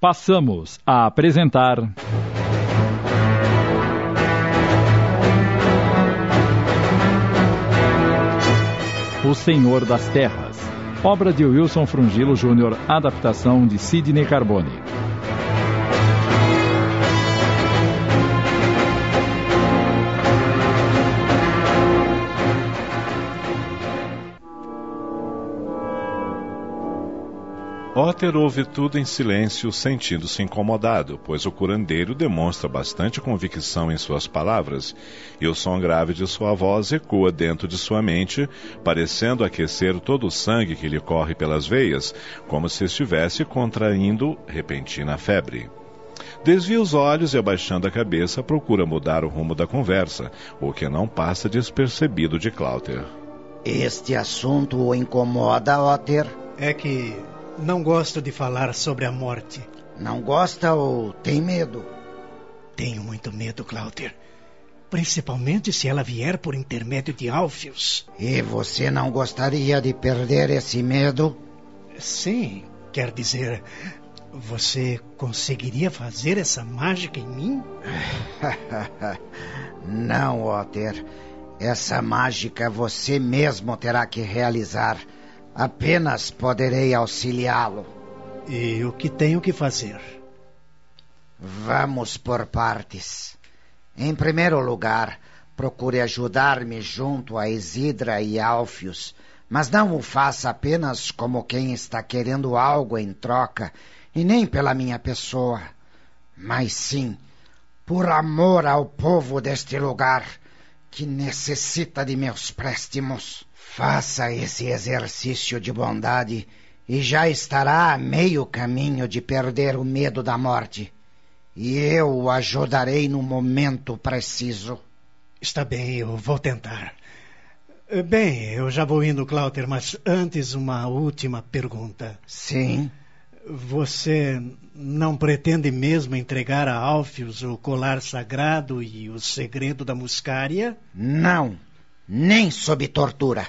Passamos a apresentar. O Senhor das Terras, obra de Wilson Frungilo Júnior, adaptação de Sidney Carbone. Otter ouve tudo em silêncio, sentindo-se incomodado, pois o curandeiro demonstra bastante convicção em suas palavras, e o som grave de sua voz ecoa dentro de sua mente, parecendo aquecer todo o sangue que lhe corre pelas veias, como se estivesse contraindo repentina febre. Desvia os olhos e, abaixando a cabeça, procura mudar o rumo da conversa, o que não passa despercebido de Clouter. Este assunto o incomoda, Otter? É que não gosto de falar sobre a morte. Não gosta ou tem medo? Tenho muito medo, Cláudia. Principalmente se ela vier por intermédio de Alfios. E você não gostaria de perder esse medo? Sim, quer dizer, você conseguiria fazer essa mágica em mim? não, Otter. Essa mágica você mesmo terá que realizar. Apenas poderei auxiliá-lo. E o que tenho que fazer? Vamos por partes. Em primeiro lugar, procure ajudar-me junto a Isidra e Alfios, mas não o faça apenas como quem está querendo algo em troca, e nem pela minha pessoa, mas sim por amor ao povo deste lugar que necessita de meus préstimos. Faça esse exercício de bondade e já estará a meio caminho de perder o medo da morte. E eu o ajudarei no momento preciso. Está bem, eu vou tentar. Bem, eu já vou indo, Cláudio, mas antes uma última pergunta. Sim. Você não pretende mesmo entregar a Alfios o colar sagrado e o segredo da muscária? Não, nem sob tortura.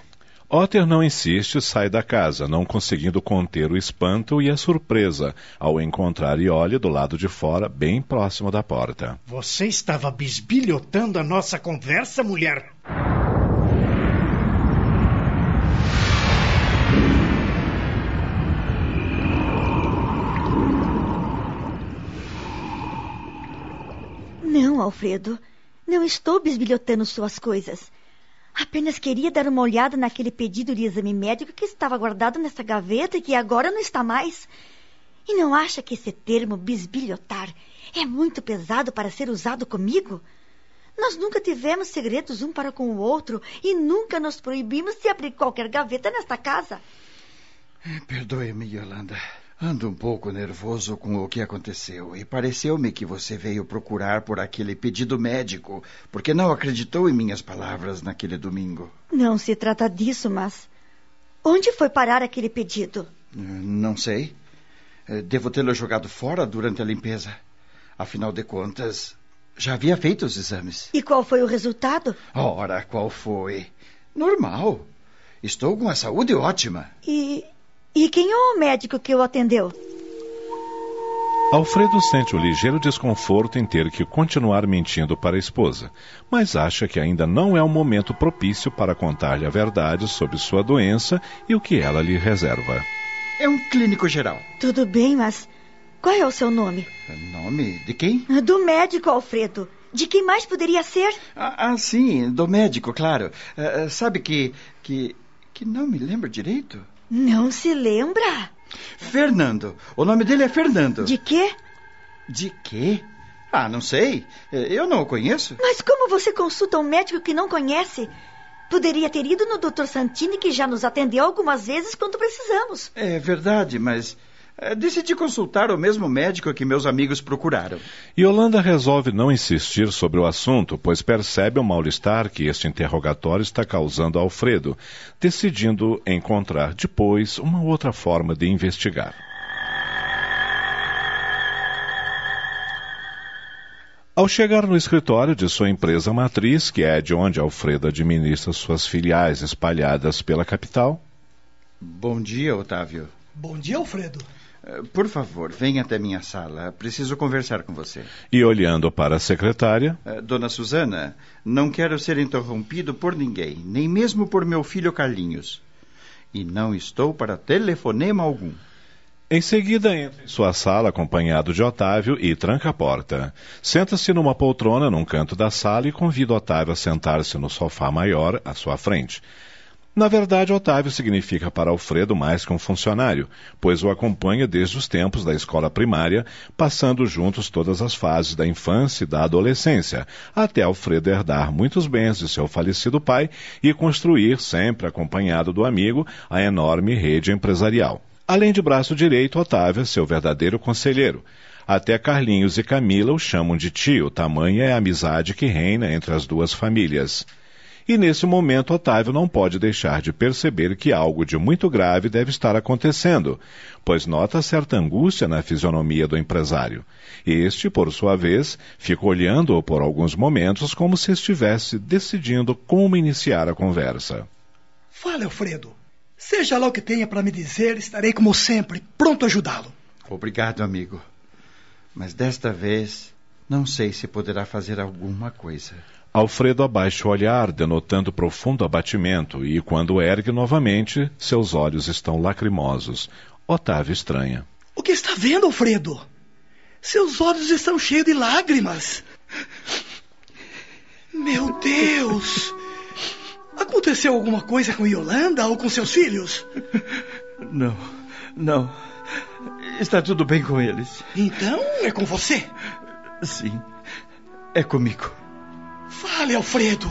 Otter não insiste e sai da casa, não conseguindo conter o espanto e a surpresa ao encontrar Iole do lado de fora, bem próximo da porta. Você estava bisbilhotando a nossa conversa, mulher? Não, Alfredo. Não estou bisbilhotando suas coisas. Apenas queria dar uma olhada naquele pedido de exame médico que estava guardado nessa gaveta e que agora não está mais. E não acha que esse termo bisbilhotar é muito pesado para ser usado comigo? Nós nunca tivemos segredos um para com o outro e nunca nos proibimos de abrir qualquer gaveta nesta casa. Perdoe-me, Yolanda. Ando um pouco nervoso com o que aconteceu e pareceu-me que você veio procurar por aquele pedido médico, porque não acreditou em minhas palavras naquele domingo. Não se trata disso, mas. Onde foi parar aquele pedido? Não sei. Eh, devo tê-lo jogado fora durante a limpeza. Afinal de contas, já havia feito os exames. E qual foi o resultado? Ora, qual foi? Normal. Estou com a saúde ótima. E e quem é o médico que o atendeu? Alfredo sente um ligeiro desconforto em ter que continuar mentindo para a esposa, mas acha que ainda não é o momento propício para contar-lhe a verdade sobre sua doença e o que ela lhe reserva. É um clínico geral. Tudo bem, mas qual é o seu nome? Nome de quem? Do médico, Alfredo. De quem mais poderia ser? Ah, ah sim, do médico, claro. Uh, sabe que, que. que não me lembro direito? Não se lembra? Fernando. O nome dele é Fernando. De quê? De quê? Ah, não sei. Eu não o conheço. Mas como você consulta um médico que não conhece? Poderia ter ido no Dr. Santini, que já nos atendeu algumas vezes quando precisamos. É verdade, mas decidi consultar o mesmo médico que meus amigos procuraram. Yolanda resolve não insistir sobre o assunto, pois percebe o mal-estar que este interrogatório está causando a Alfredo, decidindo encontrar depois uma outra forma de investigar. Ao chegar no escritório de sua empresa matriz, que é de onde Alfredo administra suas filiais espalhadas pela capital. Bom dia, Otávio. Bom dia, Alfredo. Eh, por favor, venha até minha sala. Preciso conversar com você. E olhando para a secretária. Uh, Dona Susana, não quero ser interrompido por ninguém, nem mesmo por meu filho Carlinhos. E não estou para telefonema algum. Em seguida, entra em sua sala acompanhado de Otávio e tranca a porta. Senta-se numa poltrona num canto da sala e convida Otávio a sentar-se no sofá maior à sua frente. Na verdade, Otávio significa para Alfredo mais que um funcionário, pois o acompanha desde os tempos da escola primária, passando juntos todas as fases da infância e da adolescência, até Alfredo herdar muitos bens de seu falecido pai e construir, sempre acompanhado do amigo, a enorme rede empresarial. Além de braço direito, Otávio é seu verdadeiro conselheiro. Até Carlinhos e Camila o chamam de tio, tamanha é a amizade que reina entre as duas famílias. E nesse momento, Otávio não pode deixar de perceber que algo de muito grave deve estar acontecendo, pois nota certa angústia na fisionomia do empresário. Este, por sua vez, fica olhando-o por alguns momentos como se estivesse decidindo como iniciar a conversa. Fale, Alfredo. Seja lá o que tenha para me dizer, estarei como sempre, pronto a ajudá-lo. Obrigado, amigo. Mas desta vez, não sei se poderá fazer alguma coisa. Alfredo abaixa o olhar, denotando profundo abatimento, e quando ergue novamente, seus olhos estão lacrimosos. Otávio estranha. O que está vendo, Alfredo? Seus olhos estão cheios de lágrimas. Meu Deus! Aconteceu alguma coisa com Yolanda ou com seus filhos? Não, não. Está tudo bem com eles. Então é com você? Sim, é comigo. Fale, Alfredo.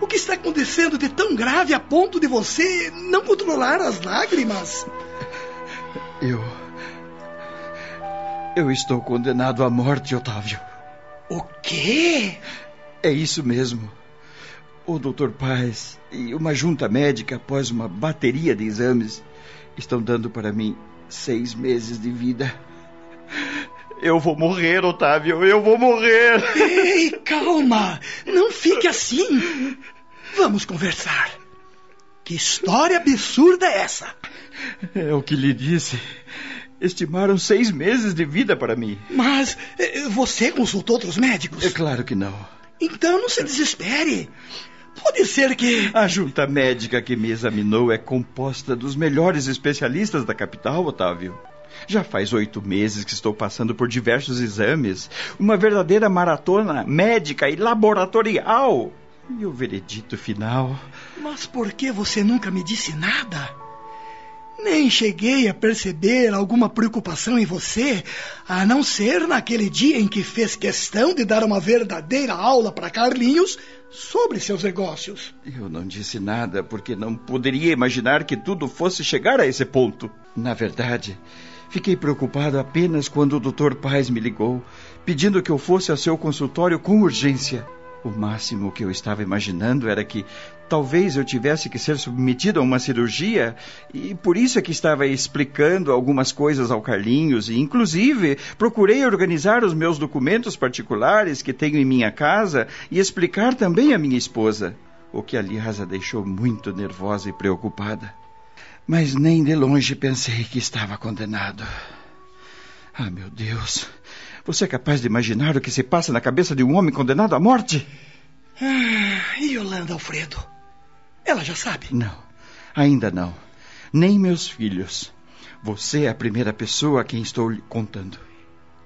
O que está acontecendo de tão grave a ponto de você não controlar as lágrimas? Eu. Eu estou condenado à morte, Otávio. O quê? É isso mesmo. O Dr. Paz e uma junta médica, após uma bateria de exames, estão dando para mim seis meses de vida. Eu vou morrer, Otávio, eu vou morrer. Ei, calma, não fique assim. Vamos conversar. Que história absurda é essa? É o que lhe disse. Estimaram seis meses de vida para mim. Mas eh, você consultou outros médicos? É claro que não. Então não se desespere. Pode ser que. A junta médica que me examinou é composta dos melhores especialistas da capital, Otávio. Já faz oito meses que estou passando por diversos exames, uma verdadeira maratona médica e laboratorial. E o veredito final. Mas por que você nunca me disse nada? Nem cheguei a perceber alguma preocupação em você, a não ser naquele dia em que fez questão de dar uma verdadeira aula para Carlinhos sobre seus negócios. Eu não disse nada porque não poderia imaginar que tudo fosse chegar a esse ponto. Na verdade, fiquei preocupado apenas quando o Dr. Paz me ligou, pedindo que eu fosse ao seu consultório com urgência. O máximo que eu estava imaginando era que talvez eu tivesse que ser submetido a uma cirurgia e por isso é que estava explicando algumas coisas ao Carlinhos e inclusive procurei organizar os meus documentos particulares que tenho em minha casa e explicar também à minha esposa, o que aliás a deixou muito nervosa e preocupada. Mas nem de longe pensei que estava condenado. Ah, meu Deus. Você é capaz de imaginar o que se passa na cabeça de um homem condenado à morte? Ah, e Yolanda Alfredo? Ela já sabe? Não, ainda não. Nem meus filhos. Você é a primeira pessoa a quem estou lhe contando.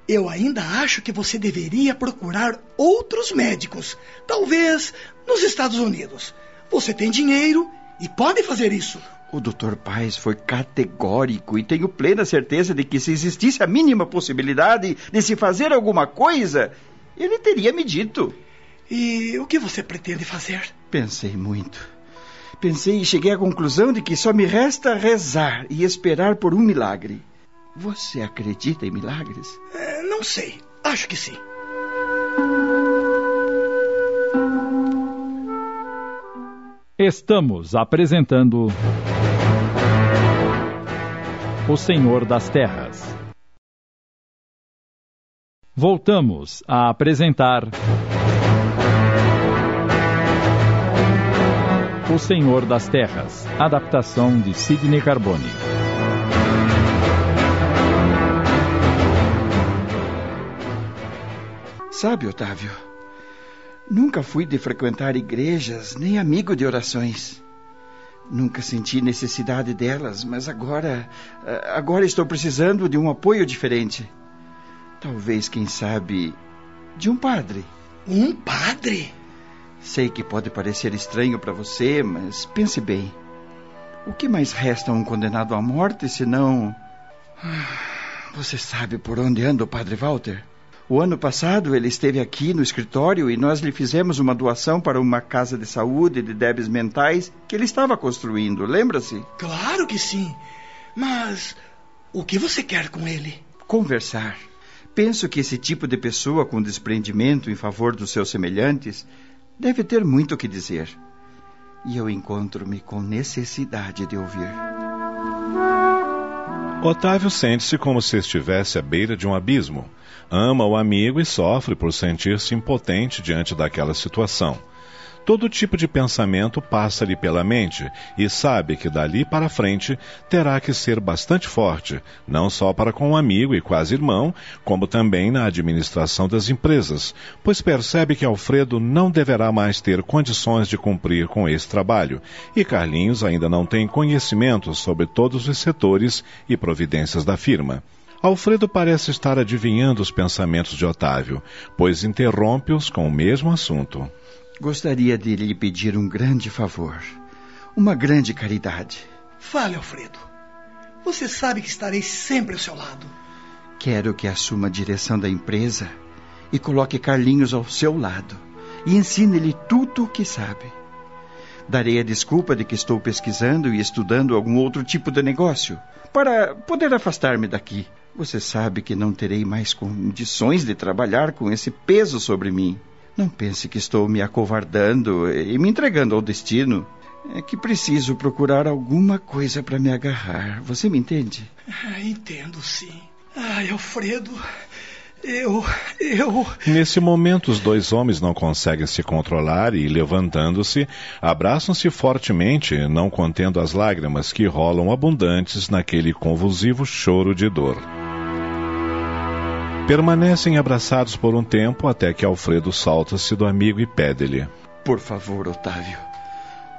Eu ainda acho que você deveria procurar outros médicos, talvez nos Estados Unidos. Você tem dinheiro e pode fazer isso. O Dr. Paz foi categórico e tenho plena certeza de que se existisse a mínima possibilidade de se fazer alguma coisa, ele teria me dito. E o que você pretende fazer? Pensei muito. Pensei e cheguei à conclusão de que só me resta rezar e esperar por um milagre. Você acredita em milagres? É, não sei. Acho que sim. Estamos apresentando o Senhor das Terras. Voltamos a apresentar. O Senhor das Terras, adaptação de Sidney Carbone. Sabe, Otávio, nunca fui de frequentar igrejas nem amigo de orações. Nunca senti necessidade delas, mas agora. Agora estou precisando de um apoio diferente. Talvez, quem sabe, de um padre. Um padre? Sei que pode parecer estranho para você, mas pense bem. O que mais resta a um condenado à morte senão. Ah, você sabe por onde anda o padre Walter? O ano passado ele esteve aqui no escritório e nós lhe fizemos uma doação para uma casa de saúde de débeis mentais que ele estava construindo, lembra-se? Claro que sim. Mas o que você quer com ele? Conversar. Penso que esse tipo de pessoa com desprendimento em favor dos seus semelhantes deve ter muito o que dizer. E eu encontro-me com necessidade de ouvir. Otávio sente-se como se estivesse à beira de um abismo. Ama o amigo e sofre por sentir-se impotente diante daquela situação. Todo tipo de pensamento passa-lhe pela mente e sabe que dali para frente terá que ser bastante forte, não só para com o amigo e quase irmão, como também na administração das empresas, pois percebe que Alfredo não deverá mais ter condições de cumprir com esse trabalho e Carlinhos ainda não tem conhecimento sobre todos os setores e providências da firma. Alfredo parece estar adivinhando os pensamentos de Otávio, pois interrompe-os com o mesmo assunto. Gostaria de lhe pedir um grande favor, uma grande caridade. Fale, Alfredo. Você sabe que estarei sempre ao seu lado. Quero que assuma a direção da empresa e coloque Carlinhos ao seu lado e ensine-lhe tudo o que sabe. Darei a desculpa de que estou pesquisando e estudando algum outro tipo de negócio para poder afastar-me daqui. Você sabe que não terei mais condições de trabalhar com esse peso sobre mim. Não pense que estou me acovardando e me entregando ao destino. É que preciso procurar alguma coisa para me agarrar. Você me entende? Ah, entendo, sim. Ai, Alfredo, eu. eu. Nesse momento, os dois homens não conseguem se controlar e, levantando-se, abraçam-se fortemente, não contendo as lágrimas que rolam abundantes naquele convulsivo choro de dor. Permanecem abraçados por um tempo até que Alfredo salta-se do amigo e pede-lhe: Por favor, Otávio.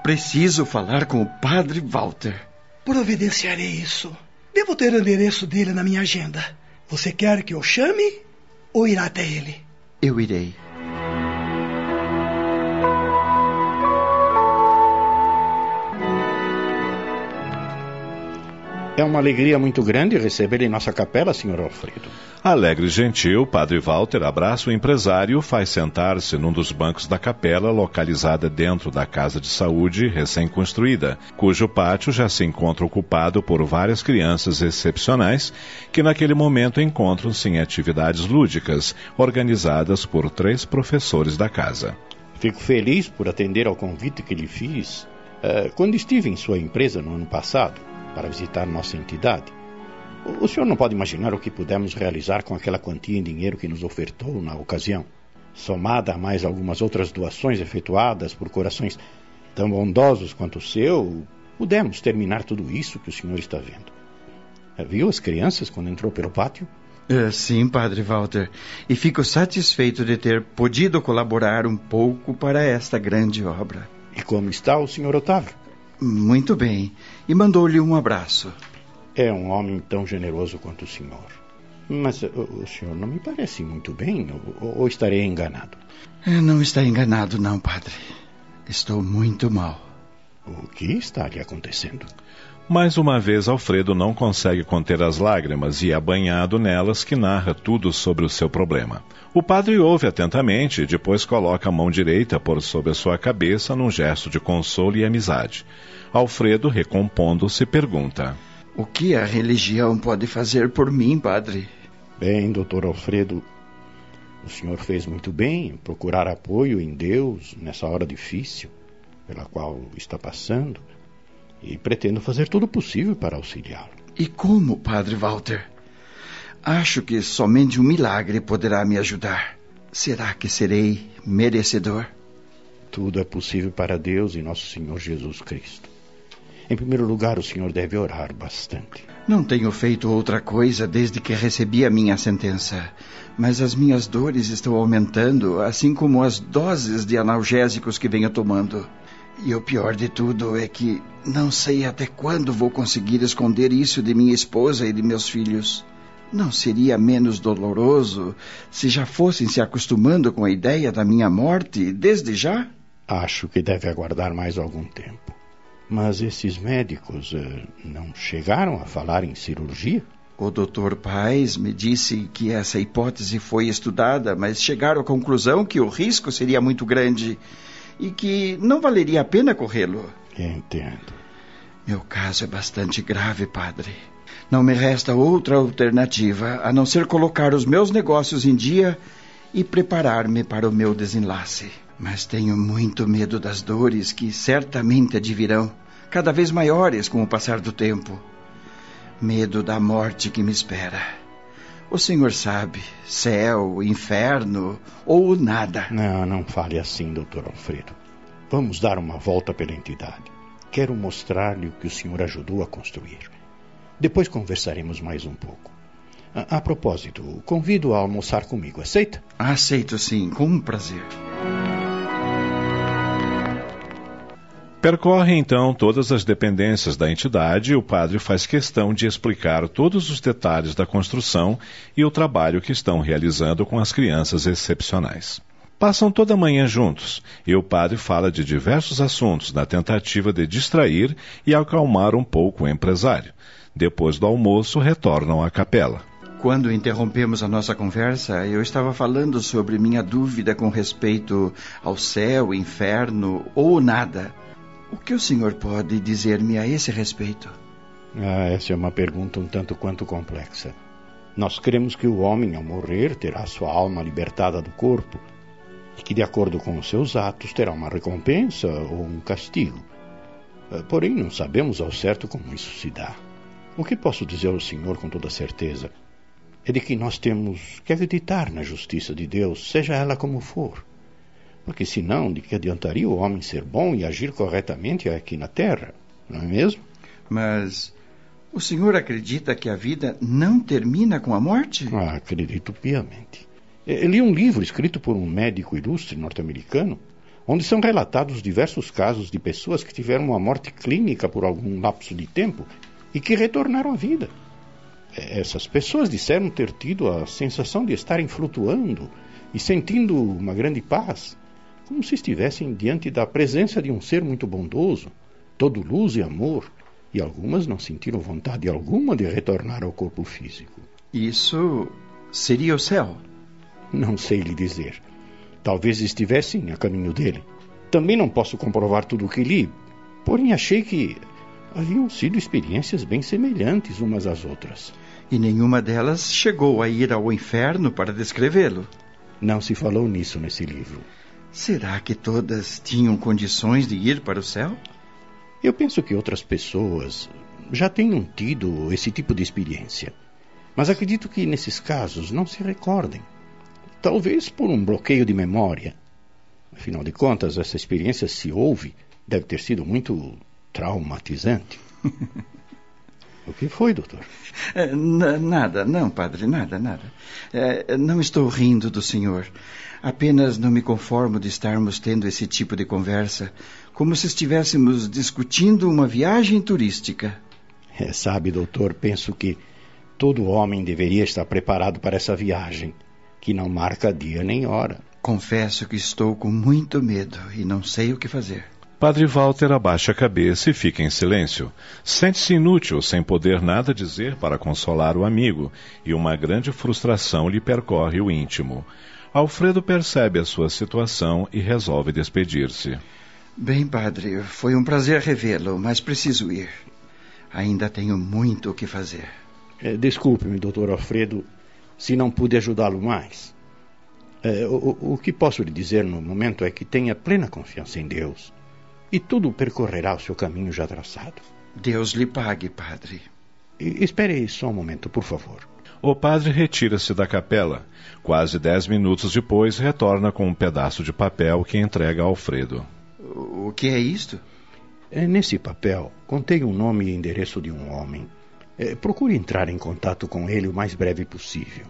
Preciso falar com o padre Walter. Providenciarei isso. Devo ter o endereço dele na minha agenda. Você quer que eu chame ou irá até ele? Eu irei. É uma alegria muito grande recebê-lo em nossa capela, Sr. Alfredo. Alegre e gentil, Padre Walter abraça o empresário faz sentar-se num dos bancos da capela, localizada dentro da casa de saúde recém-construída, cujo pátio já se encontra ocupado por várias crianças excepcionais que naquele momento encontram-se em atividades lúdicas, organizadas por três professores da casa. Fico feliz por atender ao convite que lhe fiz uh, quando estive em sua empresa no ano passado para visitar nossa entidade. O senhor não pode imaginar o que pudemos realizar com aquela quantia em dinheiro que nos ofertou na ocasião, somada a mais algumas outras doações efetuadas por corações tão bondosos quanto o seu, pudemos terminar tudo isso que o senhor está vendo. Viu as crianças quando entrou pelo pátio? Uh, sim, Padre Walter, e fico satisfeito de ter podido colaborar um pouco para esta grande obra. E como está o senhor Otávio? Muito bem. E mandou-lhe um abraço. É um homem tão generoso quanto o senhor. Mas o, o senhor não me parece muito bem, ou, ou estarei enganado? Não está enganado, não, padre. Estou muito mal. O que está lhe acontecendo? Mais uma vez, Alfredo não consegue conter as lágrimas e é banhado nelas que narra tudo sobre o seu problema. O padre ouve atentamente e depois coloca a mão direita por sobre a sua cabeça num gesto de consolo e amizade. Alfredo, recompondo-se, pergunta: O que a religião pode fazer por mim, padre? Bem, doutor Alfredo, o senhor fez muito bem em procurar apoio em Deus nessa hora difícil pela qual está passando e pretendo fazer todo o possível para auxiliá-lo. E como, Padre Walter? Acho que somente um milagre poderá me ajudar. Será que serei merecedor? Tudo é possível para Deus e nosso Senhor Jesus Cristo. Em primeiro lugar, o senhor deve orar bastante. Não tenho feito outra coisa desde que recebi a minha sentença. Mas as minhas dores estão aumentando, assim como as doses de analgésicos que venho tomando. E o pior de tudo é que não sei até quando vou conseguir esconder isso de minha esposa e de meus filhos. Não seria menos doloroso se já fossem se acostumando com a ideia da minha morte desde já? Acho que deve aguardar mais algum tempo. Mas esses médicos uh, não chegaram a falar em cirurgia? O Dr. Paz me disse que essa hipótese foi estudada, mas chegaram à conclusão que o risco seria muito grande e que não valeria a pena corrê-lo. Entendo. Meu caso é bastante grave, padre. Não me resta outra alternativa a não ser colocar os meus negócios em dia e preparar-me para o meu desenlace. Mas tenho muito medo das dores que certamente advirão, cada vez maiores com o passar do tempo. Medo da morte que me espera. O senhor sabe, céu, inferno ou nada. Não, não fale assim, doutor Alfredo. Vamos dar uma volta pela entidade. Quero mostrar-lhe o que o senhor ajudou a construir. Depois conversaremos mais um pouco. A, a propósito, convido a almoçar comigo. Aceita? Aceito sim, com prazer. Percorre então todas as dependências da entidade e o padre faz questão de explicar todos os detalhes da construção e o trabalho que estão realizando com as crianças excepcionais. Passam toda a manhã juntos e o padre fala de diversos assuntos na tentativa de distrair e acalmar um pouco o empresário. Depois do almoço, retornam à capela. Quando interrompemos a nossa conversa, eu estava falando sobre minha dúvida com respeito ao céu, inferno ou nada. O que o senhor pode dizer-me a esse respeito? Ah, essa é uma pergunta um tanto quanto complexa. Nós cremos que o homem, ao morrer, terá sua alma libertada do corpo e que, de acordo com os seus atos, terá uma recompensa ou um castigo. Ah, porém, não sabemos ao certo como isso se dá. O que posso dizer ao senhor com toda certeza é de que nós temos que acreditar na justiça de Deus, seja ela como for. Porque senão, de que adiantaria o homem ser bom e agir corretamente aqui na terra, não é mesmo? Mas o senhor acredita que a vida não termina com a morte? Ah, acredito piamente. Eu li um livro escrito por um médico ilustre norte-americano, onde são relatados diversos casos de pessoas que tiveram uma morte clínica por algum lapso de tempo e que retornaram à vida. Essas pessoas disseram ter tido a sensação de estarem flutuando e sentindo uma grande paz como se estivessem diante da presença de um ser muito bondoso, todo luz e amor, e algumas não sentiram vontade alguma de retornar ao corpo físico. Isso seria o céu? Não sei lhe dizer. Talvez estivessem a caminho dele. Também não posso comprovar tudo o que li, porém achei que haviam sido experiências bem semelhantes umas às outras. E nenhuma delas chegou a ir ao inferno para descrevê-lo. Não se falou nisso nesse livro. Será que todas tinham condições de ir para o céu? Eu penso que outras pessoas já tenham tido esse tipo de experiência. Mas acredito que nesses casos não se recordem. Talvez por um bloqueio de memória. Afinal de contas, essa experiência, se houve, deve ter sido muito traumatizante. o que foi, doutor? É, nada, não, padre, nada, nada. É, não estou rindo do senhor. Apenas não me conformo de estarmos tendo esse tipo de conversa, como se estivéssemos discutindo uma viagem turística. É, sabe, doutor, penso que todo homem deveria estar preparado para essa viagem, que não marca dia nem hora. Confesso que estou com muito medo e não sei o que fazer. Padre Walter abaixa a cabeça e fica em silêncio. Sente-se inútil, sem poder nada dizer para consolar o amigo, e uma grande frustração lhe percorre o íntimo. Alfredo percebe a sua situação e resolve despedir-se. Bem, padre, foi um prazer revê-lo, mas preciso ir. Ainda tenho muito o que fazer. É, Desculpe-me, doutor Alfredo, se não pude ajudá-lo mais. É, o, o que posso lhe dizer no momento é que tenha plena confiança em Deus e tudo percorrerá o seu caminho já traçado. Deus lhe pague, padre. E, espere só um momento, por favor. O padre retira-se da capela. Quase dez minutos depois, retorna com um pedaço de papel que entrega a Alfredo. O que é isto? É, nesse papel, contei o nome e endereço de um homem. É, procure entrar em contato com ele o mais breve possível.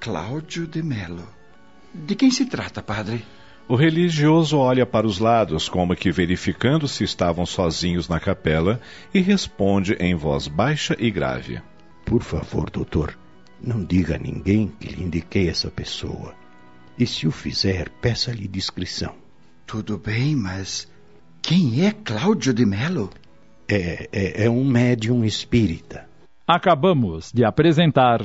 Cláudio de Melo. De quem se trata, padre? O religioso olha para os lados, como que verificando se estavam sozinhos na capela, e responde em voz baixa e grave: Por favor, doutor, não diga a ninguém que lhe indiquei essa pessoa. E se o fizer, peça-lhe discrição. Tudo bem, mas quem é Cláudio de Melo? É, é, é um médium espírita. Acabamos de apresentar.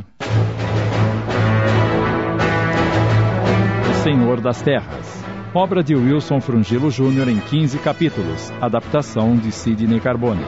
O Senhor das Terras. Obra de Wilson Frungilo Jr. em 15 capítulos. Adaptação de Sidney Carbone.